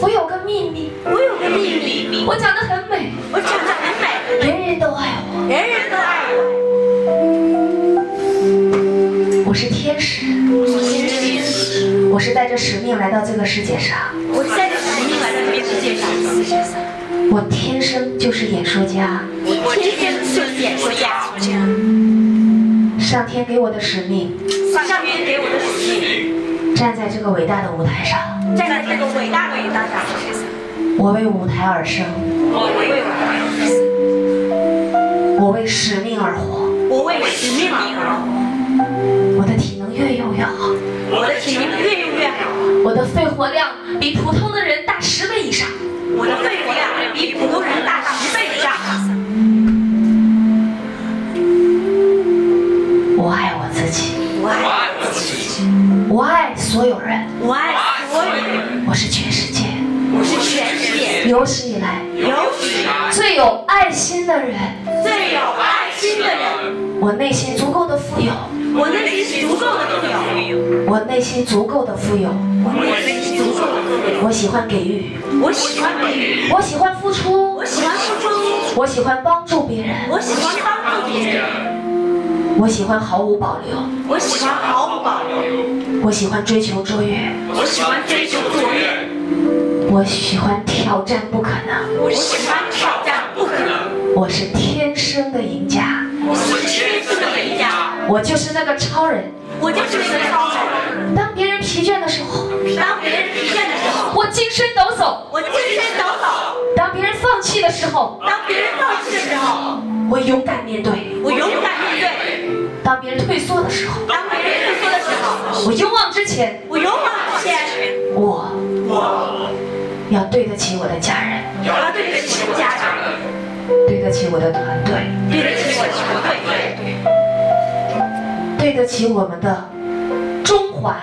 我有个秘密，我有个秘密，我长得很美，我长得很美，人人都爱我。人人都爱我。我是天使，我是天使，我是带着使命来到这个世界上。我是带着使命来到这个世界上。我天生就是演说家，我天生就是演说家。上天给我的使命，上天给我的使命，站在这个伟大的舞台上，站在这个伟大的舞台上，我为舞台而生，我为我为使命而活。我为使命而活。我的体能越用越好，我的体能越用越好，我的肺活量比普通的人大十倍以上。我的肺活量比普通人大十倍以上。我爱我自己，我爱我自己，我爱所有人，我爱我是全世界我是全世界有史以来有史以来最有爱心的人。最有爱心的人。我内心足够的富有，我内心足够的富有，我内心足够的富有。我内心足够的富有。我喜欢给予，我喜欢给予，我喜欢付出我，喜欢付出，我喜欢帮助别人，我喜欢帮助别人，我喜欢毫无保留，我喜欢毫无保留，我喜欢追求卓越，我喜欢追求卓越，我喜欢挑战不可能。我喜欢挑战不可能。我是天生的赢家，我是天生的赢家，我就是那个超人。我就是那个超人。当别人疲倦的时候，当别人疲倦的时候，我精神抖擞；我精神抖擞；当别人放弃的时候，当别人放弃的时候，我勇敢面对；我勇敢当别人退缩的时候，当别人退缩的时候，我勇往直前。我勇往直前。我我要对得起我的家人，要对得起我的家人，对得起我的团队，对得起我的团队，对得起我们的中华，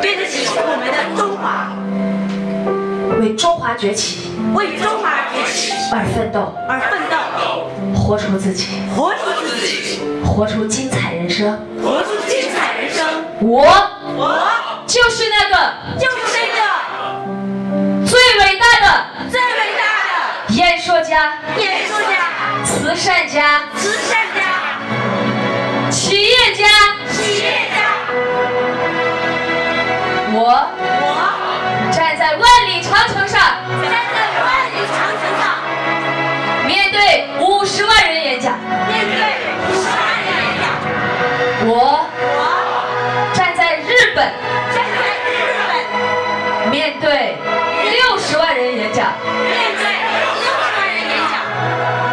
对得起我们的中华，为中华崛起。为中华崛起。而奋斗，而奋斗，活出自己，活出自己，活出精彩人生。活出精彩人生。我。我。就是那个。就是那个。最伟大的。最伟大的。演说家、演说家、慈善家、慈善家、企业家。企业家。我。我。站在万里长城上，对五十万人演讲。面对五十万人演讲。我我站在日本，站在日本，面对六十万人演讲。面对六十万人演讲。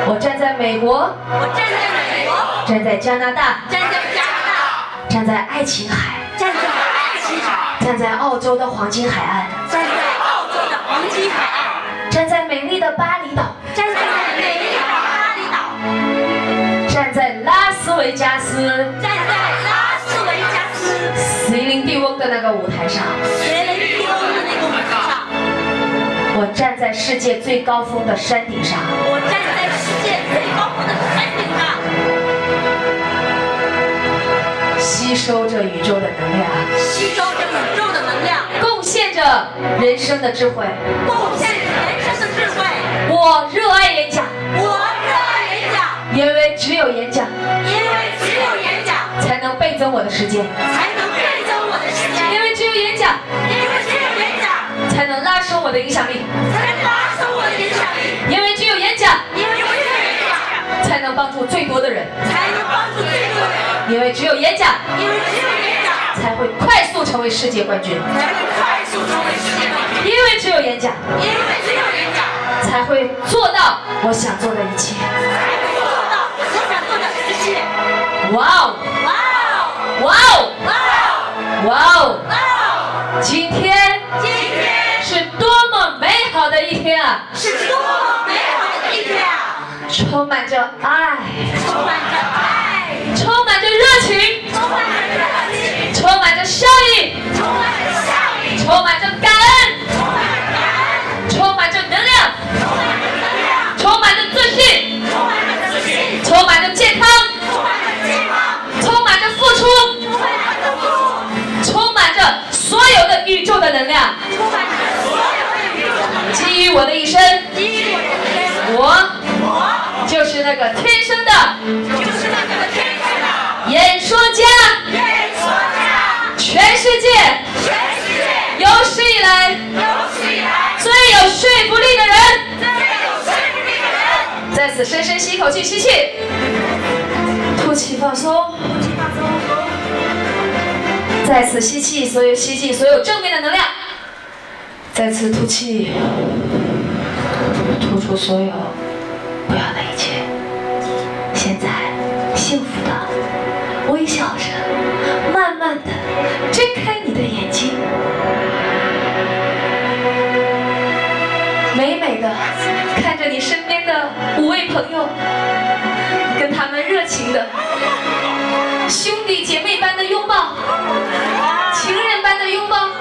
我站在美国，我站在美国，站在加拿大，站在加拿大。站在爱琴海，站在爱琴海，站在澳洲的黄金海岸，站在澳洲的黄金海岸，站在美丽的巴在拉斯维加斯。站在拉斯维加斯。席琳蒂翁的那个舞台上。学雷地翁的那个舞台上，我站在世界最高峰的山顶上，我站在世界最高峰的山顶上，吸收着宇宙的能量，吸收着宇宙的能量，贡献着人生的智慧。贡献着人生的智慧。我热爱演讲，为只有演讲。因为只有演讲。才能倍增我的时间，才能倍增我的时间，因为只有演讲。因为只有演讲。才能拉升我的影响力，才能拉升我的影响力，因为只有演讲。因为只有演讲。才能帮助最多的人，才能帮助最多的人，因为只有演讲。因为只有演讲。才会快速成为世界冠军，才会快速成为世界冠军，因为只有演讲。因为只有演讲。才会做到我想做的一切。才会做到我想做的一切。哇哦，哇哦！哇哦，哇哦！哇哦！哇哦！今天今天是多么美好的一天啊！是多么美好的一天啊！充满着爱，充满着爱，充满着热情，充满着热情，充满着效益，充满着效益，充满着感恩，的宇宙的能量。基于我的一生，我就是那个天生的。就是那个天生的。演说家，演说家。全世界。全世界。有史以来。有史以来。最有说服力的人。在此深深吸一口气，吸气，吐气放松。再次吸气，所有吸气，所有正面的能量。再次吐气，吐出所有不要的一切。现在，幸福的微笑着，慢慢的睁开你的眼睛，美美的看着你身边的五位朋友，跟他们热情的兄弟姐妹般的拥抱，情人般的拥抱。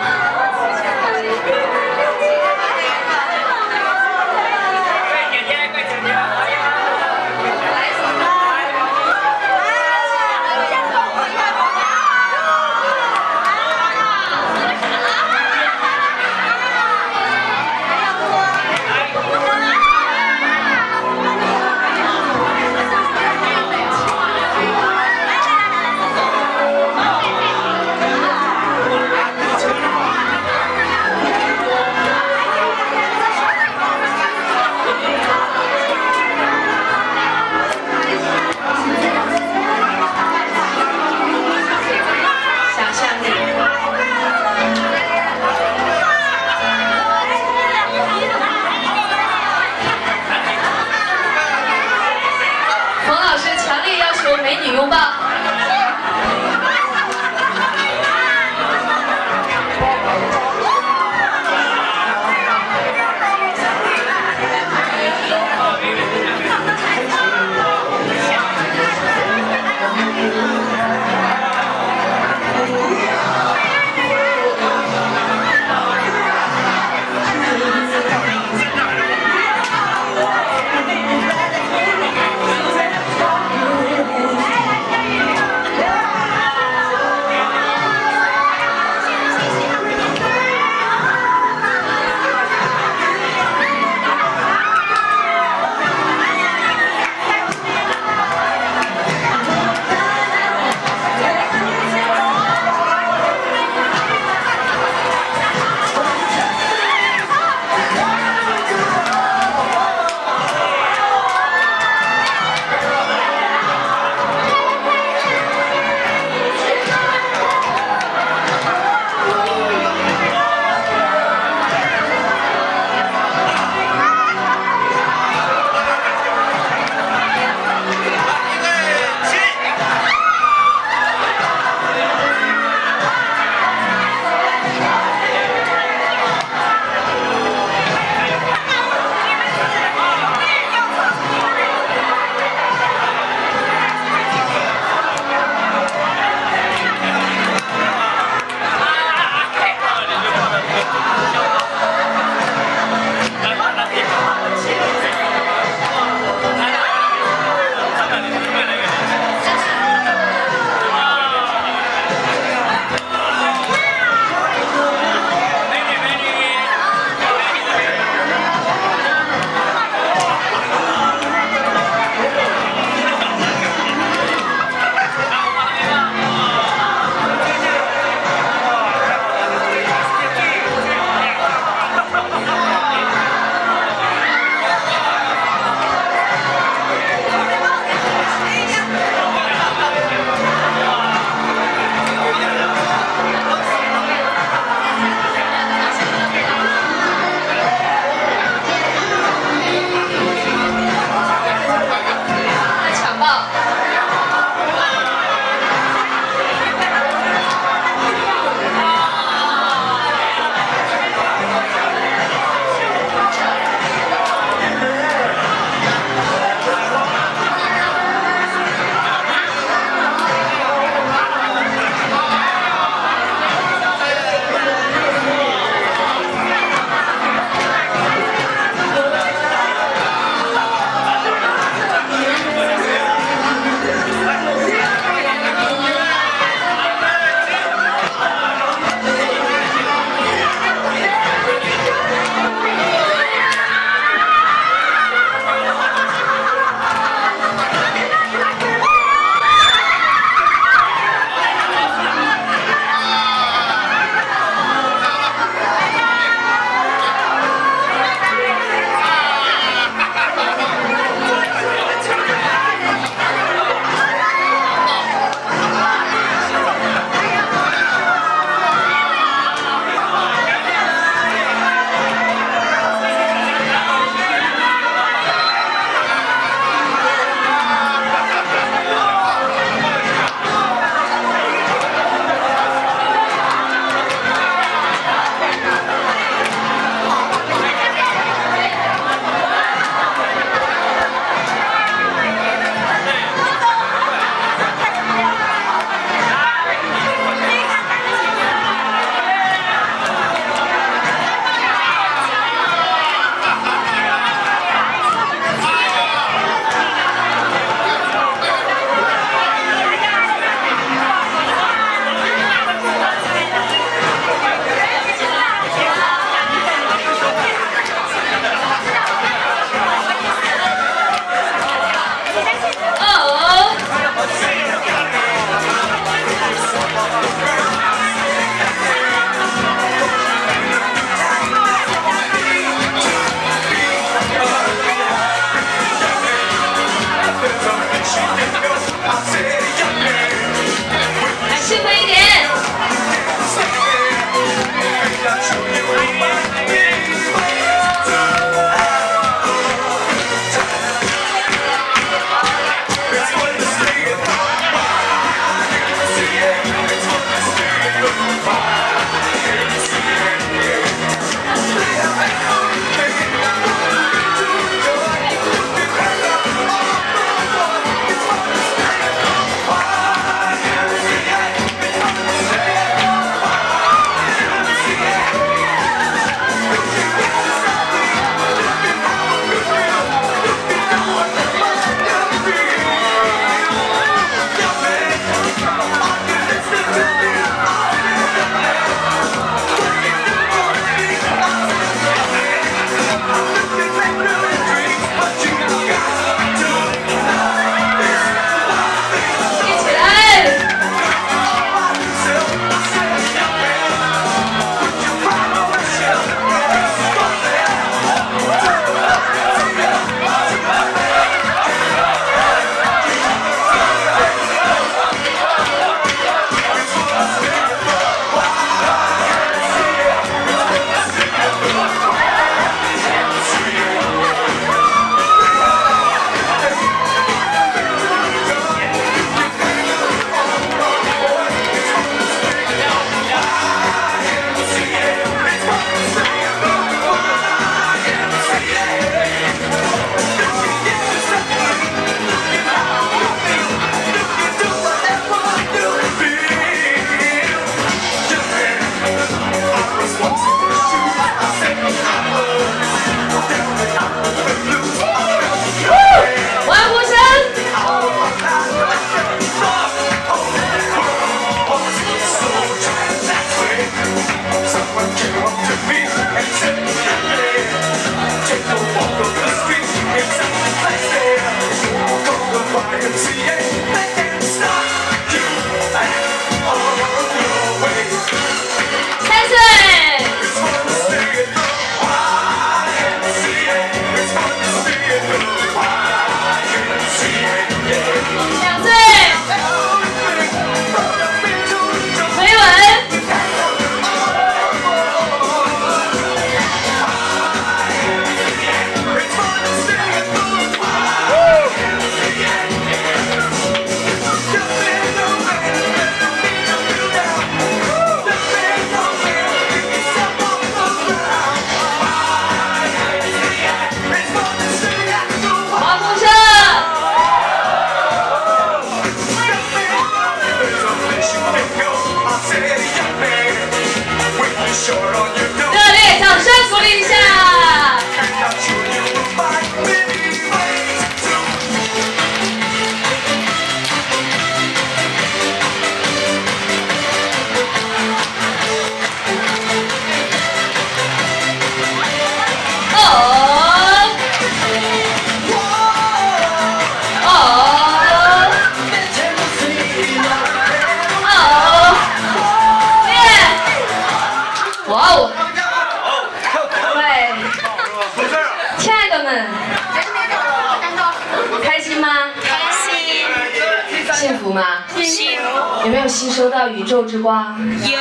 吸收到宇宙之光，有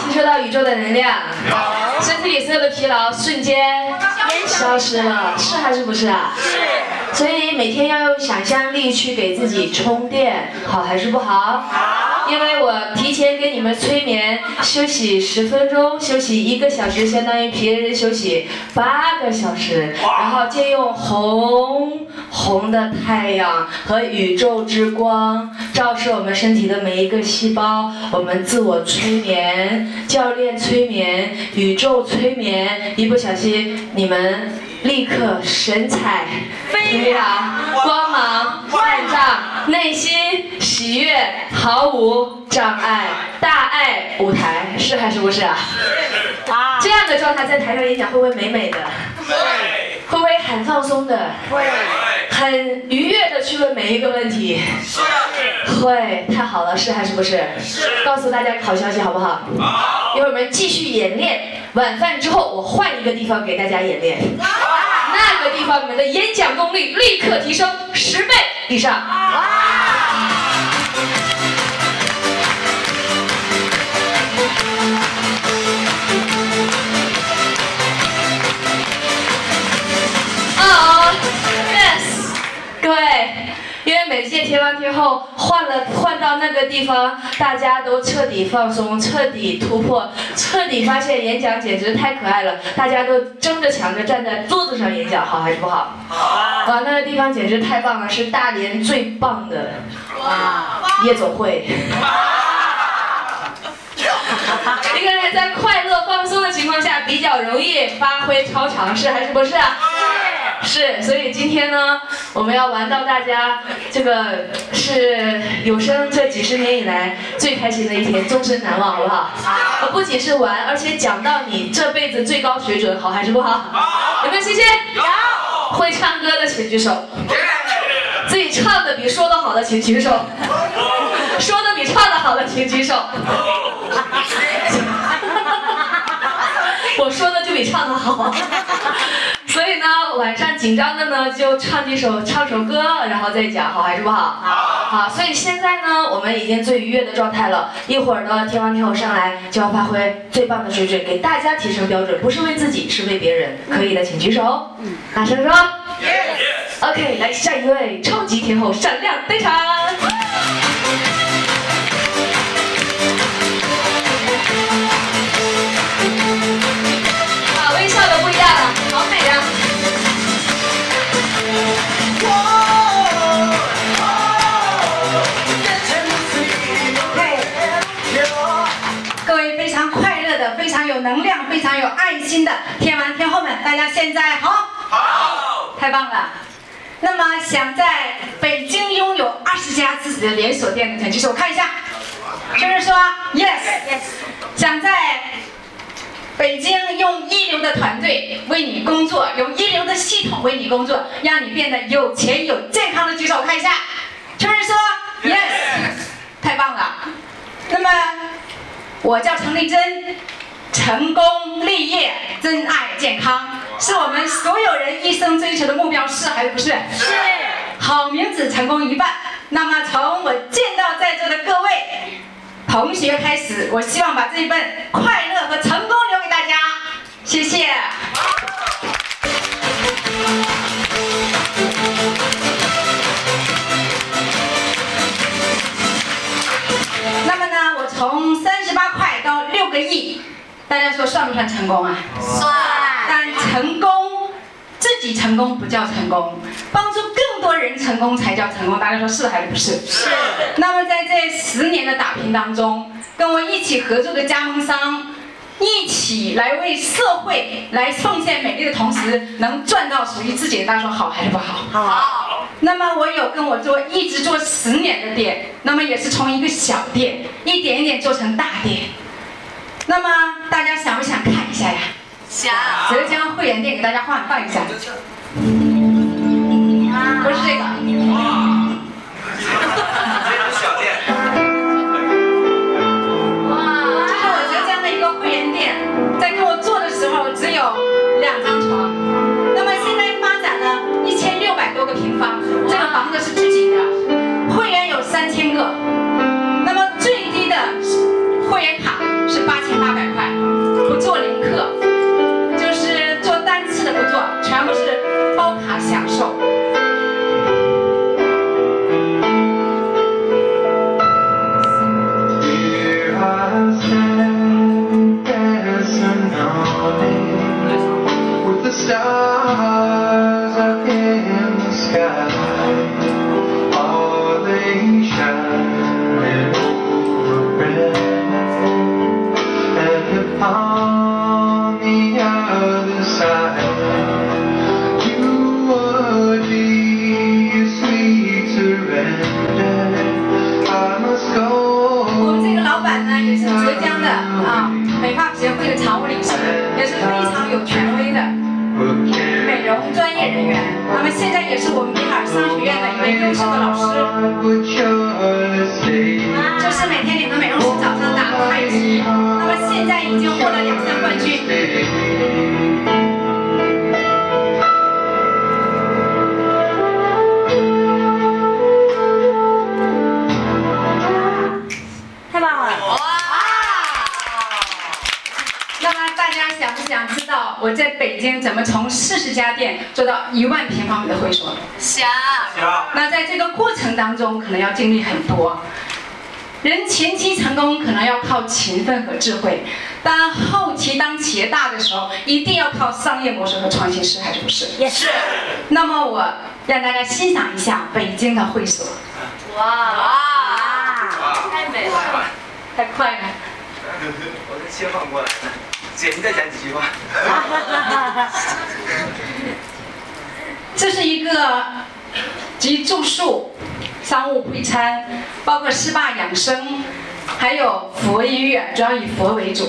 吸收到宇宙的能量，有身体里所有的疲劳瞬间消失了，是还是不是啊？是。所以每天要用想象力去给自己充电，好还是不好？好。因为我提前给你们催眠，休息十分钟，休息一个小时，相当于别人休息八个小时，然后借用红红的太阳和宇宙之光照射我们身体的每一个细胞，我们自我催眠，教练催眠，宇宙催眠，一不小心你们。立刻神采飞扬，光芒万丈，内心喜悦，毫无障碍，大爱舞台，是还是不是啊？这样的状态在台上演讲会不会美美的？会。会不会很放松的？会。很愉悦的去问每一个问题？是。会，太好了，是还是不是？是。告诉大家好消息好不好？好。一会儿我们继续演练，晚饭之后我换一个地方给大家演练。那个地方，你们的演讲功力立刻提升十倍以上。哇！哦各位。因为每届贴完贴后换了换到那个地方，大家都彻底放松，彻底突破，彻底发现演讲简直太可爱了。大家都争着抢着站在桌子上演讲，好还是不好？好。哇，那个地方简直太棒了，是大连最棒的夜总会。一个人在快乐放松的情况下，比较容易发挥超常，是还是不是？是，所以今天呢，我们要玩到大家这个是有生这几十年以来最开心的一天，终身难忘，好不好？好。不仅是玩，而且讲到你这辈子最高水准，好还是不好？好。有没有信心？有。会唱歌的请举手。自己唱的比说的好的请举手。说的比唱的好的请举手。我说的就比唱的好。晚上紧张的呢，就唱几首，唱首歌，然后再讲，好还是不好？好。好，所以现在呢，我们已经最愉悦的状态了。一会儿呢，天王天后上来就要发挥最棒的水准，给大家提升标准，不是为自己，是为别人。可以的，请举手。嗯。大声说。Yes。OK，来下一位超级天后闪亮登场。有能量。非常有爱心的天王天后们，大家现在好，好，太棒了。那么想在北京拥有二十家自己的连锁店的，请举手看一下。就是说，yes，想在北京用一流的团队为你工作，用一流的系统为你工作，让你变得有钱有健康的，举手看一下。就是说，yes，太棒了。那么我叫陈丽珍，成功立业，真爱健康，是我们所有人一生追求的目标，是还是不是？是。好名字成功一半。那么从我见到在座的各位同学开始，我希望把这一份快乐和成功留给大家。谢谢。那么呢，我从三十八块到六个亿，大家说算不算成功啊？算。但成功，自己成功不叫成功，帮助更多人成功才叫成功。大家说是还是不是？是。那么在这十年的打拼当中，跟我一起合作的加盟商，一起来为社会来奉献美丽的同时，能赚到属于自己的。大家说好还是不好？好。那么我有跟我做一直做十年的店，那么也是从一个小店一点一点做成大店。那么大家想不想看一下呀？想。浙江会员店给大家换换一下，不是这个。哇。这种小店。哇，这是我浙江的一个汇源店，在跟我做的时候只有两张床，那么现在发展了一千六百多个平方，这个房子是自己的，会员有三千个，那么最低的会员卡是八千八百块，不做零客，是包卡享受。做到一万平方米的会所，行。行。那在这个过程当中，可能要经历很多。人前期成功可能要靠勤奋和智慧，但后期当企业大的时候，一定要靠商业模式和创新，是还是不是？也是。那么我让大家欣赏一下北京的会所。哇哇！太美了，太快了。我是切换过来的，姐，你再讲几句话。这是一个集住宿、商务会餐，包括 SPA 养生，还有佛音乐，主要以佛为主。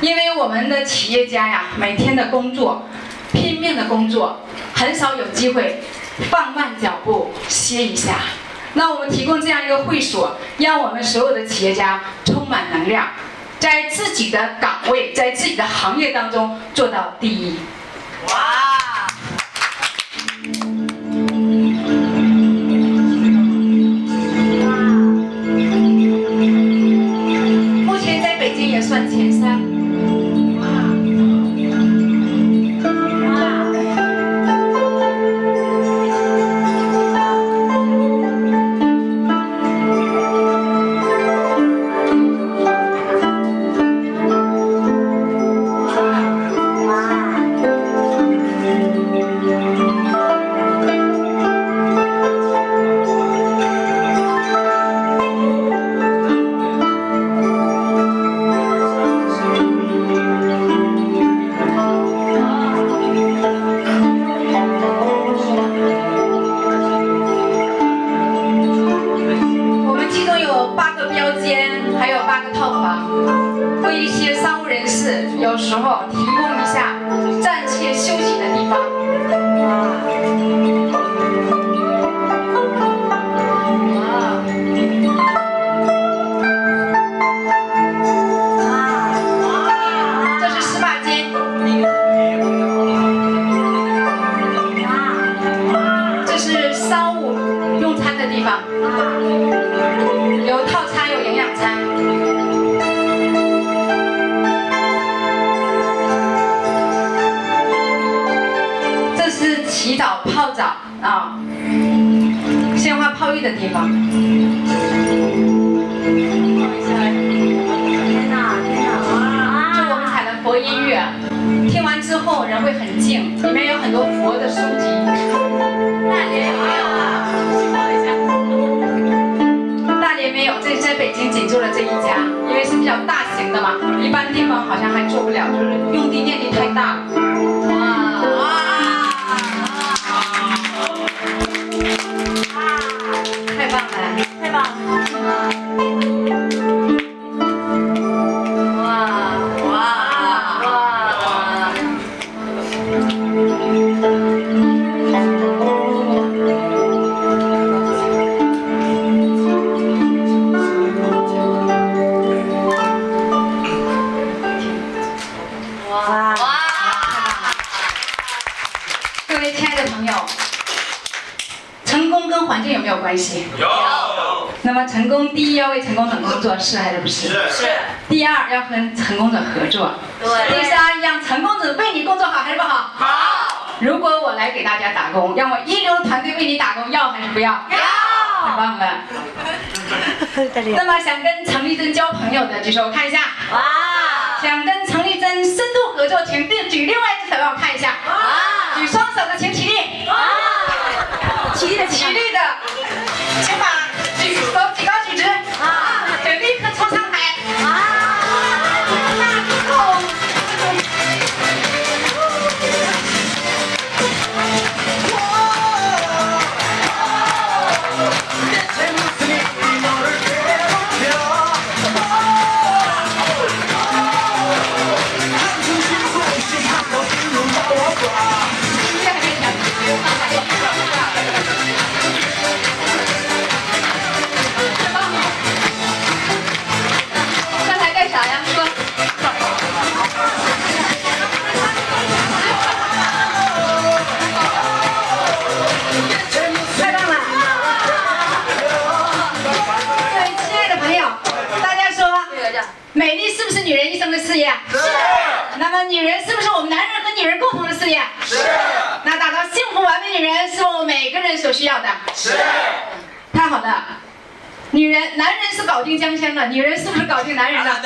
因为我们的企业家呀，每天的工作，拼命的工作，很少有机会放慢脚步歇一下。那我们提供这样一个会所，让我们所有的企业家充满能量，在自己的岗位，在自己的行业当中做到第一。哇！洗澡泡澡啊，鲜花泡浴的地方。天哪，天哪！就我们采的佛音乐，听完之后人会很静，里面有很多佛的书籍。大连有没有啊？报一下。大连没有，这在北京仅做了这一家，因为是比较大型的嘛，一般地方好像还做不了，就是用地面积太大了。成功，第一要为成功者工作，是还是不是？是，第二要和成功者合作。对第三，让成功者为你工作好还是不好？好，如果我来给大家打工，让我一流的团队为你打工，要还是不要？太要，棒了！那么想跟陈丽珍交朋友的举手，我看一下。哇想跟陈丽珍深度合作，请举举另外一只手让我看一下。哇举双手的请起立，哇！起立的起立的，请把女人是我们每个人所需要的。是。太好了，女人，男人是搞定江山的，女人是不是搞定男人的？如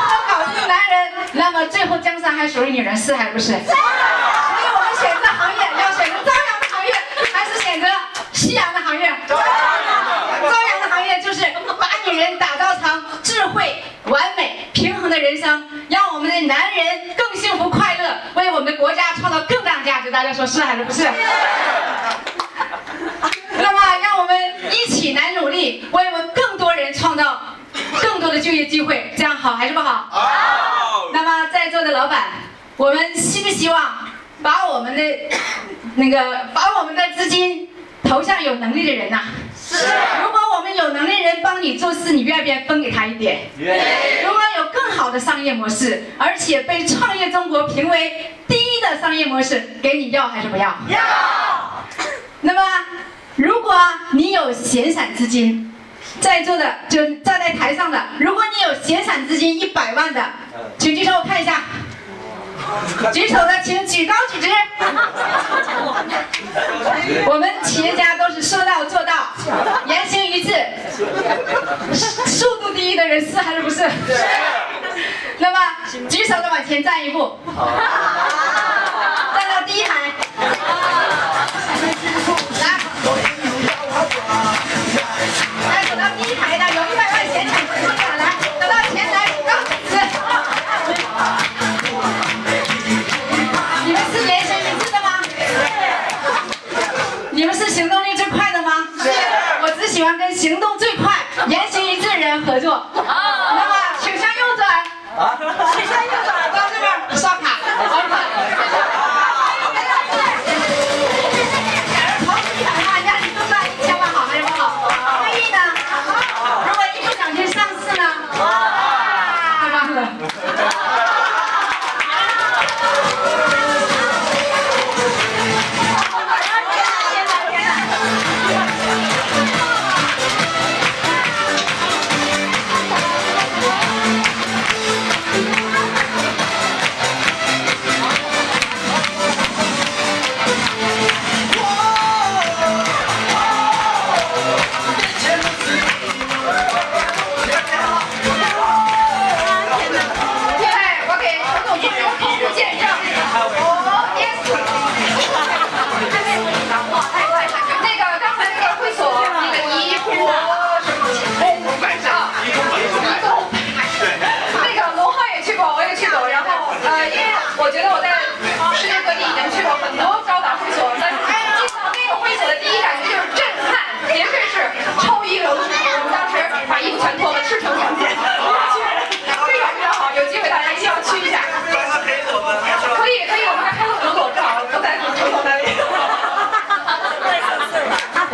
何搞定男人？那么最后江山还属于女人，是还是不是？所以我们选择行业要选择朝阳的行业，还是选择夕阳的行业？朝阳的行业就是把女人打造成智慧、完美、平衡的人生，让我们的男人更幸福快乐，为我们的国家创造更大的价值。大家说是还是不是？那么，让我们一起来努力，为我们更多人创造更多的就业机会，这样好还是不好？好那么，在座的老板，我们希不希望把我们的那个把我们的资金投向有能力的人呐、是如果我们有能力的人帮你做事，你愿不愿意分给他一点？愿意如果有更好的商业模式，而且被创业中国评为第一的商业模式，给你要还是不要？要那么，如果你有闲散资金，在座的就站在台上的，如果你有闲散资金一百万的，请举手我看一下。举手的请举高举直。我们企业家都是说到做到，言行一致，速度第一的人是还是不是？那么举手的往前站一步，站到第一排。来，来走到第一排的有一百万闲你们是行动力最快的吗？是。我只喜欢跟行动最快、言行一致的人合作。那么，请向右转。啊请向右转，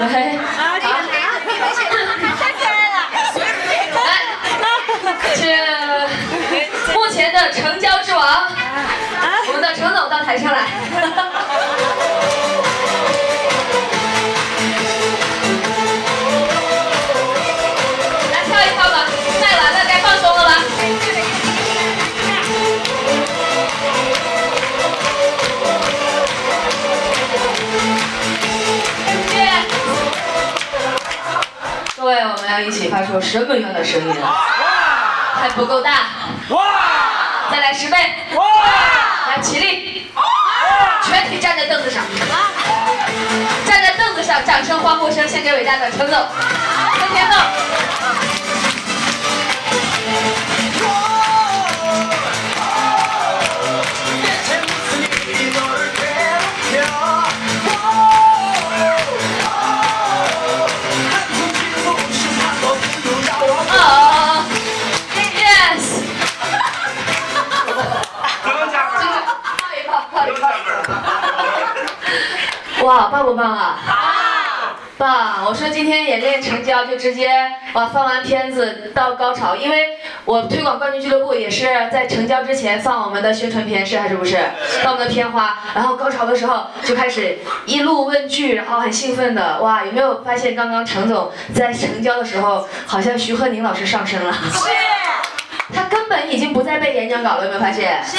对，要一起发出什么样的声音啊？还不够大，再来十倍，来起立，全体站在凳子上，站在凳子上，掌声欢呼声献给伟大的陈总、陈天凤。哇，棒不棒啊？好棒！我说今天演练成交就直接哇放完片子到高潮，因为我推广冠军俱乐部也是在成交之前放我们的宣传片，是还是不是？放我们的片花，然后高潮的时候就开始一路问句，然后很兴奋的哇！有没有发现刚刚程总在成交的时候，好像徐鹤宁老师上身了？是他根本已经不再背演讲稿了，有没有发现？是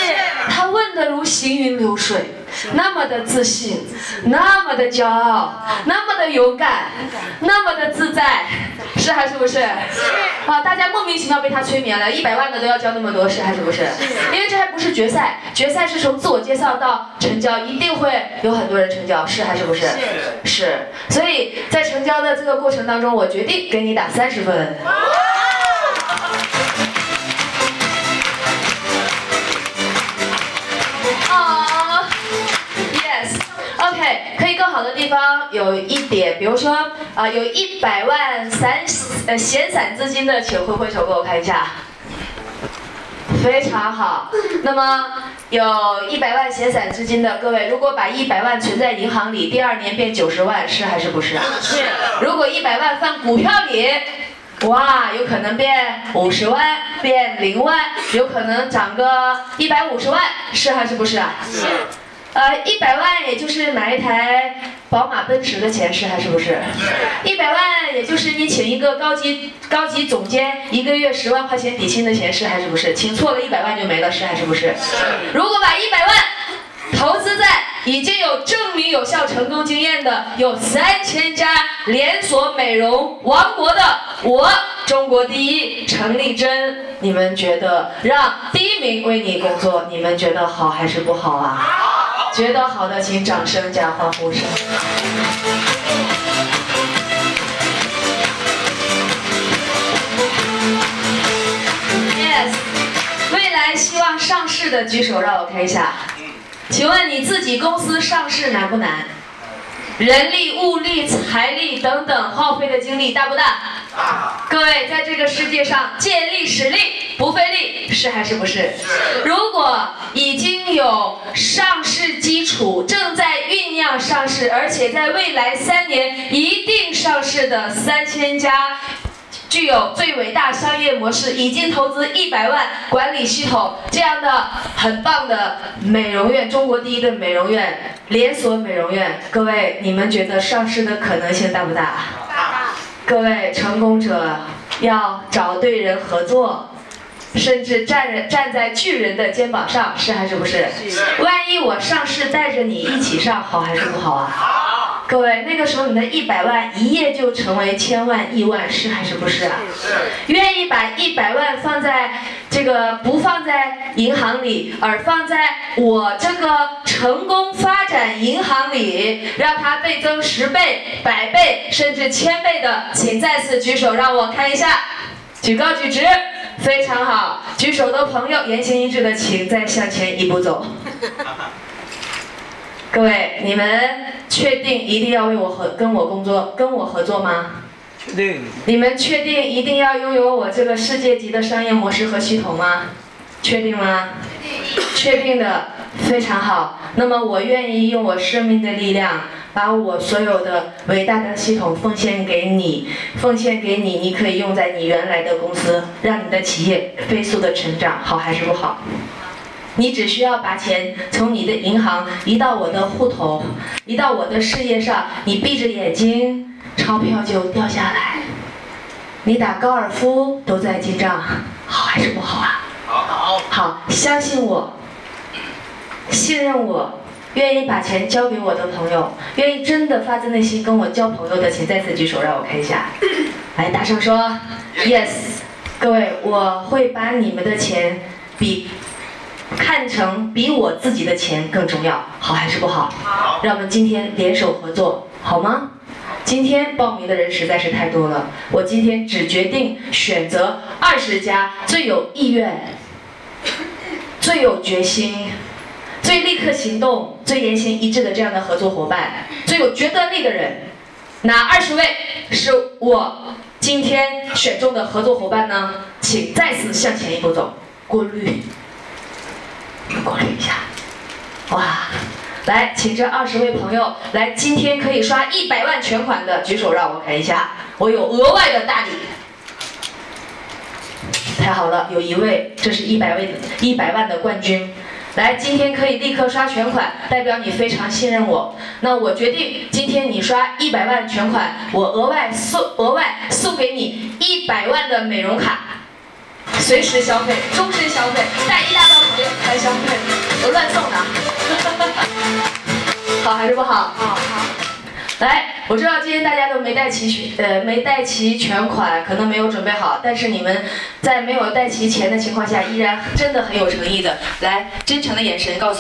他问的如行云流水，那么的自信，那么的骄傲，那么的勇敢，那么的自在，是还是不是？是。啊，大家莫名其妙被他催眠了，一百万的都要交那么多，是还是不是？因为这还不是决赛，决赛是从自我介绍到成交，一定会有很多人成交，是还是不是？是。所以在成交的这个过程当中，我决定给你打三十分。以更好的地方有一点，比如说啊、有一百万散呃闲散资金的，请挥挥手给我看一下。非常好。那么有一百万闲散资金的各位，如果把一百万存在银行里，第二年变九十万，是还是不是？是。如果一百万放股票里，哇，有可能变五十万，变零万，有可能涨个一百五十万，是还是不是啊？是。呃，一百万也就是买一台宝马、奔驰的钱，是还是不是？一百万也就是你请一个高级高级总监一个月十万块钱底薪的钱，是还是不是？请错了一百万就没了，是还是不是？如果把一百万投资在已经有证明有效成功经验的有三千家连锁美容王国的我中国第一陈丽珍，你们觉得让第一名为你工作，你们觉得好还是不好啊？好觉得好的请掌声加欢呼声。Yes，未来希望上市的举手，让我看一下。请问你自己公司上市难不难？人力、物力、财力等等耗费的精力大不大？各位，在这个世界上，建立实力不费力，是还是不是？是如果已经有上市基础，正在酝酿上市，而且在未来三年一定上市的三千家。具有最伟大商业模式，已经投资一百万管理系统这样的很棒的美容院，中国第一的美容院，连锁美容院。各位，你们觉得上市的可能性大不大大？各位成功者要找对人合作，甚至站人站在巨人的肩膀上，是还是不是？万一我上市带着你一起上，好还是不好啊？好各位，那个时候你的一百万一夜就成为千万亿万，是还是不是啊？愿意把一百万放在这个不放在银行里，而放在我这个成功发展银行里，让它倍增十倍、百倍甚至千倍的，请再次举手让我看一下，举高举直，非常好。举手的朋友言行一致的，请再向前一步走。各位，你们确定一定要为我合跟我工作，跟我合作吗？确定。你们确定一定要拥有我这个世界级的商业模式和系统吗？确定吗？确定的，非常好。那么我愿意用我生命的力量，把我所有的伟大的系统奉献给你，奉献给你，你可以用在你原来的公司，让你的企业飞速的成长，好还是不好？你只需要把钱从你的银行移到我的户头，移到我的事业上，你闭着眼睛，钞票就掉下来。你打高尔夫都在记账，好还是不好啊？好。好，相信我，信任我，愿意把钱交给我的朋友，愿意真的发自内心跟我交朋友的，请再次举手让我看一下。来，大声说 yes。各位，我会把你们的钱比看成比我自己的钱更重要，好还是不好？好。让我们今天联手合作，好吗？今天报名的人实在是太多了，我今天只决定选择二十家最有意愿、最有决心、最立刻行动、最言行一致的这样的合作伙伴，最有决断力的人。哪二十位是我今天选中的合作伙伴呢？请再次向前一步走，过滤，过滤一下。哇！来，请这二十位朋友来，今天可以刷一百万全款的举手，让我看一下，我有额外的大礼。太好了，有一位，这是一百位的一百万的冠军。来，今天可以立刻刷全款，代表你非常信任我。那我决定，今天你刷一百万全款，我额外送额外送给你一百万的美容卡，随时消费，终身消费，带一大包口袋来消费，我乱送的。好还是不好？好好，来，我知道今天大家都没带齐全，呃，没带齐全款，可能没有准备好，但是你们在没有带齐钱的情况下，依然真的很有诚意的，来，真诚的眼神告诉。